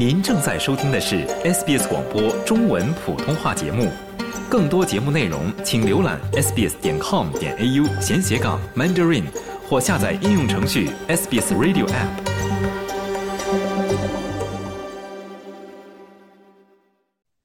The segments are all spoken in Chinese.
您正在收听的是 SBS 广播中文普通话节目，更多节目内容请浏览 sbs 点 com 点 au 闲斜杠 mandarin 或下载应用程序 SBS Radio App。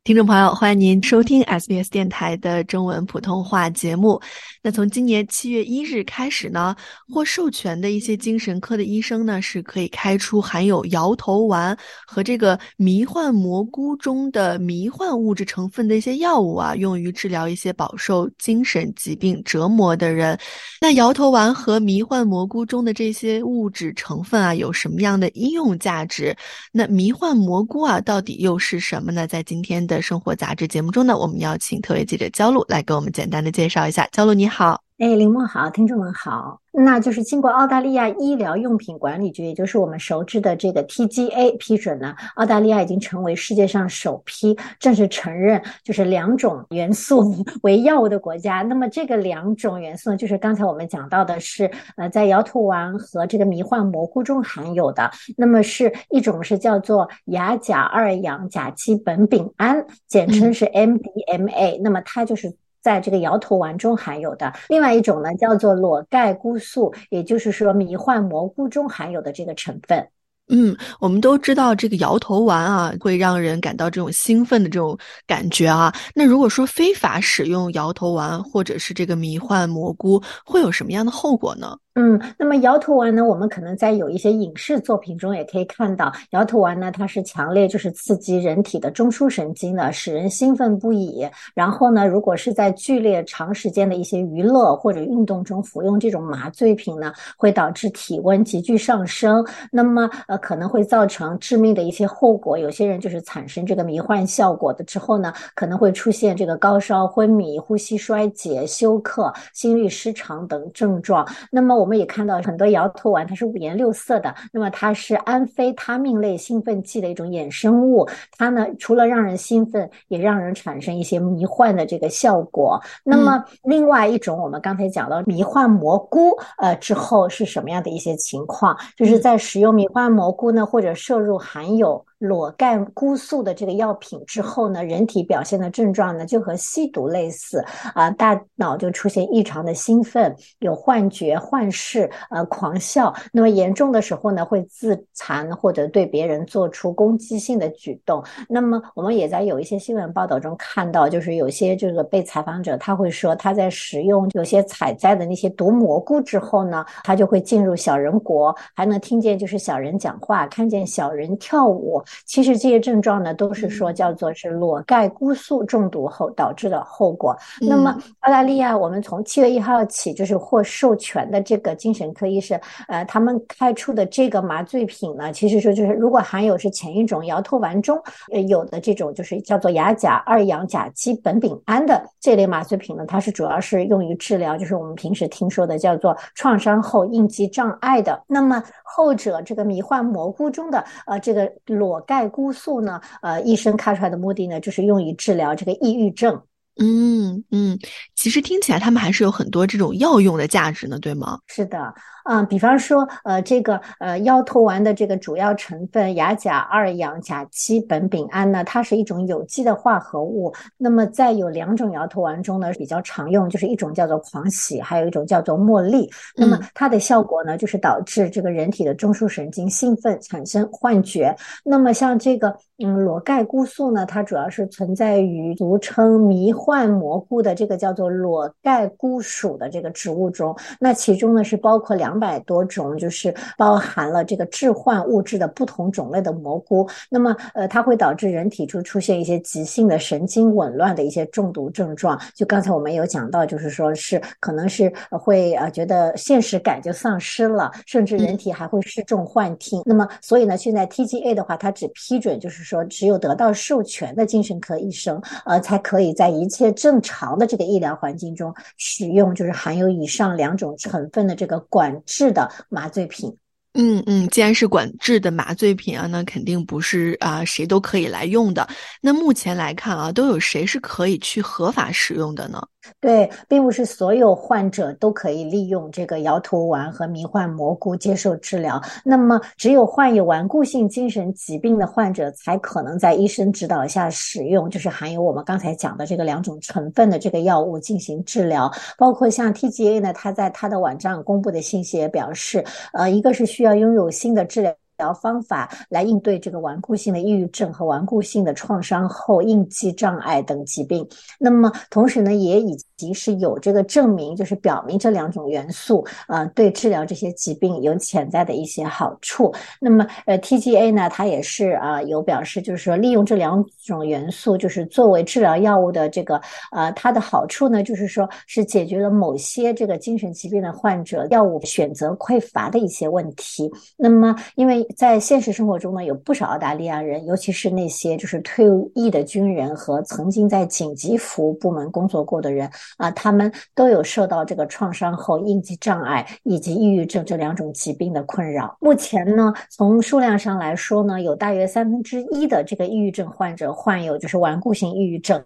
听众朋友，欢迎您收听 SBS 电台的中文普通话节目。那从今年七月一日开始呢，获授权的一些精神科的医生呢，是可以开出含有摇头丸和这个迷幻蘑菇中的迷幻物质成分的一些药物啊，用于治疗一些饱受精神疾病折磨的人。那摇头丸和迷幻蘑菇中的这些物质成分啊，有什么样的应用价值？那迷幻蘑菇啊，到底又是什么呢？在今天的生活杂志节目中呢，我们邀请特约记者焦露来给我们简单的介绍一下。焦露你好，哎，林梦好，听众们好。那就是经过澳大利亚医疗用品管理局，也就是我们熟知的这个 TGA 批准呢，澳大利亚已经成为世界上首批正式承认就是两种元素为药物的国家。那么这个两种元素呢，就是刚才我们讲到的是呃，在摇头丸和这个迷幻蘑菇中含有的。那么是一种是叫做亚甲二氧甲基苯丙胺，简称是 MDMA。那么它就是。在这个摇头丸中含有的另外一种呢，叫做裸盖菇素，也就是说迷幻蘑菇中含有的这个成分。嗯，我们都知道这个摇头丸啊，会让人感到这种兴奋的这种感觉啊。那如果说非法使用摇头丸或者是这个迷幻蘑菇，会有什么样的后果呢？嗯，那么摇头丸呢？我们可能在有一些影视作品中也可以看到，摇头丸呢，它是强烈就是刺激人体的中枢神经的，使人兴奋不已。然后呢，如果是在剧烈长时间的一些娱乐或者运动中服用这种麻醉品呢，会导致体温急剧上升，那么呃可能会造成致命的一些后果。有些人就是产生这个迷幻效果的之后呢，可能会出现这个高烧、昏迷、呼吸衰竭、休克、心律失常等症状。那么我。我们也看到很多摇头丸，它是五颜六色的。那么它是安非他命类兴奋剂的一种衍生物，它呢除了让人兴奋，也让人产生一些迷幻的这个效果。那么另外一种，我们刚才讲到迷幻蘑菇，呃之后是什么样的一些情况？就是在使用迷幻蘑菇呢，或者摄入含有。裸盖菇素的这个药品之后呢，人体表现的症状呢就和吸毒类似啊，大脑就出现异常的兴奋，有幻觉、幻视，呃，狂笑。那么严重的时候呢，会自残或者对别人做出攻击性的举动。那么我们也在有一些新闻报道中看到，就是有些这个被采访者他会说，他在食用有些采摘的那些毒蘑菇之后呢，他就会进入小人国，还能听见就是小人讲话，看见小人跳舞。其实这些症状呢，都是说叫做是裸盖菇素中毒后导致的后果。那么澳大利亚，我们从七月一号起，就是获授权的这个精神科医生，呃，他们开出的这个麻醉品呢，其实说就是如果含有是前一种摇头丸中呃有的这种就是叫做亚甲二氧甲基苯丙胺的这类麻醉品呢，它是主要是用于治疗就是我们平时听说的叫做创伤后应激障碍的。那么后者这个迷幻蘑菇中的呃这个裸裸盖菇素呢？呃，医生开出来的目的呢，就是用于治疗这个抑郁症。嗯嗯，其实听起来他们还是有很多这种药用的价值呢，对吗？是的。啊，比方说，呃，这个呃摇头丸的这个主要成分亚甲二氧甲基苯丙胺呢，它是一种有机的化合物。那么在有两种摇头丸中呢，比较常用，就是一种叫做狂喜，还有一种叫做茉莉。那么它的效果呢，就是导致这个人体的中枢神经兴奋，产生幻觉。那么像这个嗯裸盖菇素呢，它主要是存在于俗称迷幻蘑菇的这个叫做裸盖菇属的这个植物中。那其中呢是包括两。两百多种，就是包含了这个致幻物质的不同种类的蘑菇。那么，呃，它会导致人体就出现一些急性的神经紊乱的一些中毒症状。就刚才我们有讲到，就是说是可能是会呃觉得现实感就丧失了，甚至人体还会失重幻听。那么，所以呢，现在 TGA 的话，它只批准就是说只有得到授权的精神科医生，呃，才可以在一切正常的这个医疗环境中使用，就是含有以上两种成分的这个管。制的麻醉品。嗯嗯，既然是管制的麻醉品啊，那肯定不是啊谁都可以来用的。那目前来看啊，都有谁是可以去合法使用的呢？对，并不是所有患者都可以利用这个摇头丸和迷幻蘑菇接受治疗。那么，只有患有顽固性精神疾病的患者才可能在医生指导下使用，就是含有我们刚才讲的这个两种成分的这个药物进行治疗。包括像 TGA 呢，它在它的网站公布的信息也表示，呃，一个是需要拥有新的治疗。疗方法来应对这个顽固性的抑郁症和顽固性的创伤后应激障碍等疾病。那么，同时呢，也已经是有这个证明，就是表明这两种元素，呃，对治疗这些疾病有潜在的一些好处。那么，呃，TGA 呢，它也是啊，有表示，就是说利用这两种元素，就是作为治疗药物的这个，呃，它的好处呢，就是说是解决了某些这个精神疾病的患者药物选择匮乏的一些问题。那么，因为在现实生活中呢，有不少澳大利亚人，尤其是那些就是退役的军人和曾经在紧急服务部门工作过的人啊，他们都有受到这个创伤后应激障碍以及抑郁症这两种疾病的困扰。目前呢，从数量上来说呢，有大约三分之一的这个抑郁症患者患有就是顽固性抑郁症，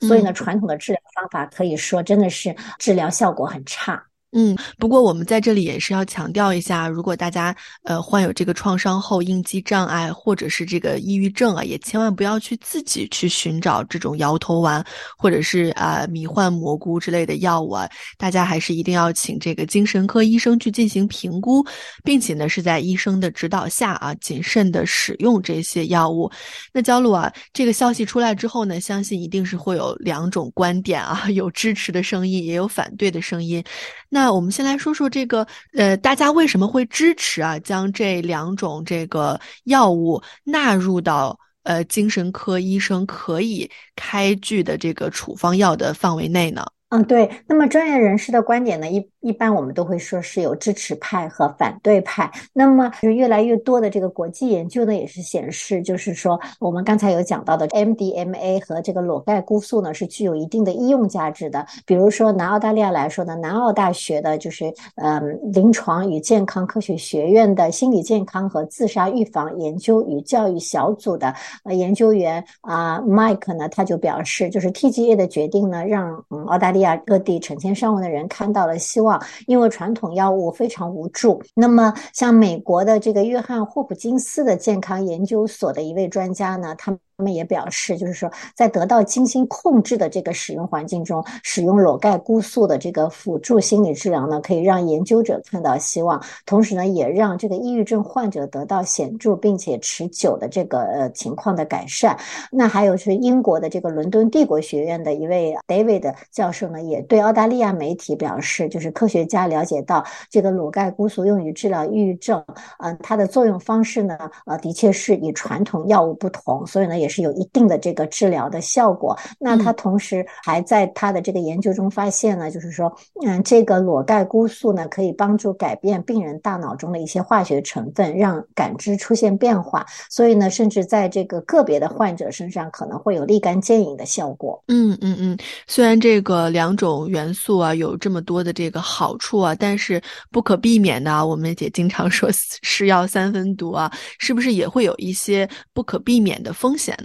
所以呢，传统的治疗方法可以说真的是治疗效果很差。嗯，不过我们在这里也是要强调一下，如果大家呃患有这个创伤后应激障碍或者是这个抑郁症啊，也千万不要去自己去寻找这种摇头丸或者是啊迷幻蘑菇之类的药物啊，大家还是一定要请这个精神科医生去进行评估，并且呢是在医生的指导下啊谨慎的使用这些药物。那焦露啊，这个消息出来之后呢，相信一定是会有两种观点啊，有支持的声音，也有反对的声音。那我们先来说说这个，呃，大家为什么会支持啊，将这两种这个药物纳入到呃精神科医生可以开具的这个处方药的范围内呢？嗯，对。那么专业人士的观点呢，一。一般我们都会说是有支持派和反对派。那么，就越来越多的这个国际研究呢，也是显示，就是说我们刚才有讲到的 MDMA 和这个裸盖菇素呢，是具有一定的医用价值的。比如说，南澳大利亚来说呢，南澳大学的就是嗯临床与健康科学学院的心理健康和自杀预防研究与教育小组的呃研究员啊，Mike 呢，他就表示，就是 TGA 的决定呢，让嗯澳大利各地成千上万的人看到了希望。因为传统药物非常无助，那么像美国的这个约翰霍普金斯的健康研究所的一位专家呢，他。他们也表示，就是说，在得到精心控制的这个使用环境中，使用裸盖菇素的这个辅助心理治疗呢，可以让研究者看到希望，同时呢，也让这个抑郁症患者得到显著并且持久的这个呃情况的改善。那还有是英国的这个伦敦帝国学院的一位 David 教授呢，也对澳大利亚媒体表示，就是科学家了解到这个裸盖菇素用于治疗抑郁症，嗯，它的作用方式呢，呃，的确是与传统药物不同，所以呢，也。是有一定的这个治疗的效果。那他同时还在他的这个研究中发现呢，就是说，嗯，这个裸盖菇素呢，可以帮助改变病人大脑中的一些化学成分，让感知出现变化。所以呢，甚至在这个个别的患者身上，可能会有立竿见影的效果。嗯嗯嗯。虽然这个两种元素啊有这么多的这个好处啊，但是不可避免的啊，我们也经常说 是药三分毒啊，是不是也会有一些不可避免的风险？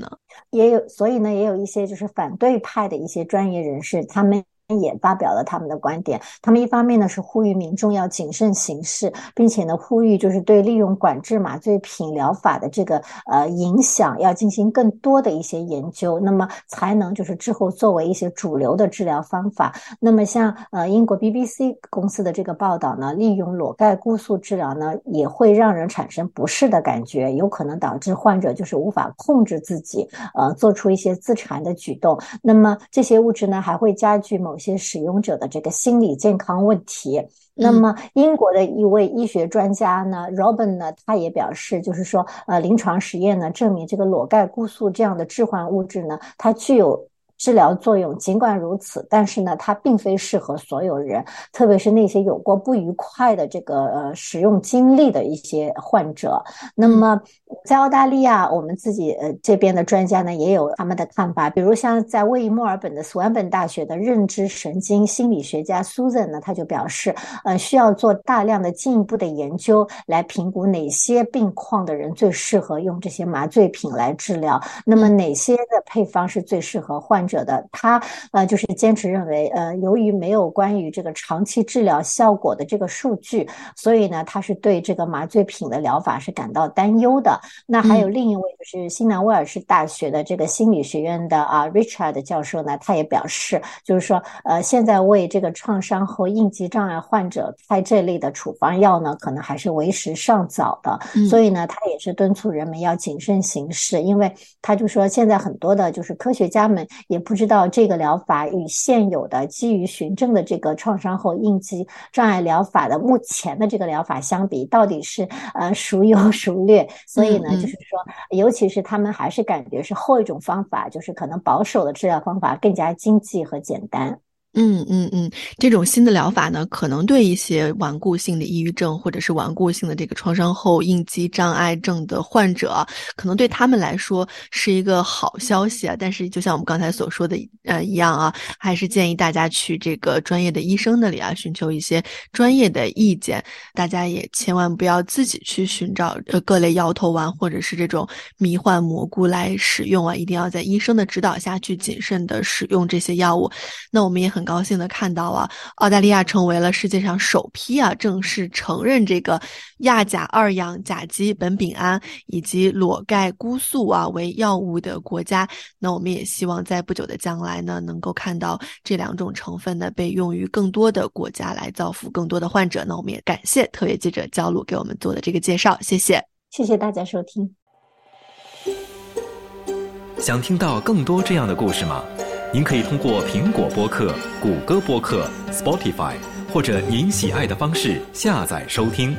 也有，所以呢，也有一些就是反对派的一些专业人士，他们。也发表了他们的观点。他们一方面呢是呼吁民众要谨慎行事，并且呢呼吁就是对利用管制麻醉品疗法的这个呃影响要进行更多的一些研究，那么才能就是之后作为一些主流的治疗方法。那么像呃英国 BBC 公司的这个报道呢，利用裸盖菇素治疗呢也会让人产生不适的感觉，有可能导致患者就是无法控制自己，呃做出一些自残的举动。那么这些物质呢还会加剧某。些使用者的这个心理健康问题。那么，英国的一位医学专家呢，Robin 呢，他也表示，就是说，呃，临床实验呢证明，这个裸盖菇素这样的致幻物质呢，它具有。治疗作用尽管如此，但是呢，它并非适合所有人，特别是那些有过不愉快的这个呃使用经历的一些患者。那么在澳大利亚，我们自己呃这边的专家呢也有他们的看法，比如像在位于墨尔本的斯万本大学的认知神经心理学家 Susan 呢，他就表示，呃，需要做大量的进一步的研究来评估哪些病况的人最适合用这些麻醉品来治疗，那么哪些的配方是最适合患者的？他呃就是坚持认为，呃，由于没有关于这个长期治疗效果的这个数据，所以呢，他是对这个麻醉品的疗法是感到担忧的。那还有另一位就是新南威尔士大学的这个心理学院的啊 Richard 教授呢，他也表示，就是说，呃，现在为这个创伤后应激障碍患者开这类的处方药呢，可能还是为时尚早的。所以呢，他也是敦促人们要谨慎行事，因为他就说，现在很多的就是科学家们也不知道这个疗法与现有的基于循证的这个创伤后应激障碍疗法的目前的这个疗法相比，到底是呃孰优 孰劣。所以呢，就是说，尤其是他们还是感觉是后一种方法，就是可能保守的治疗方法更加经济和简单。嗯嗯嗯，这种新的疗法呢，可能对一些顽固性的抑郁症或者是顽固性的这个创伤后应激障碍症的患者，可能对他们来说是一个好消息啊。但是，就像我们刚才所说的呃一样啊，还是建议大家去这个专业的医生那里啊，寻求一些专业的意见。大家也千万不要自己去寻找呃各类摇头丸或者是这种迷幻蘑菇来使用啊，一定要在医生的指导下去谨慎的使用这些药物。那我们也很很。高兴的看到啊，澳大利亚成为了世界上首批啊正式承认这个亚甲二氧甲基苯丙胺以及裸盖菇素啊为药物的国家。那我们也希望在不久的将来呢，能够看到这两种成分呢被用于更多的国家，来造福更多的患者。那我们也感谢特约记者焦露给我们做的这个介绍，谢谢，谢谢大家收听。想听到更多这样的故事吗？您可以通过苹果播客、谷歌播客、Spotify，或者您喜爱的方式下载收听。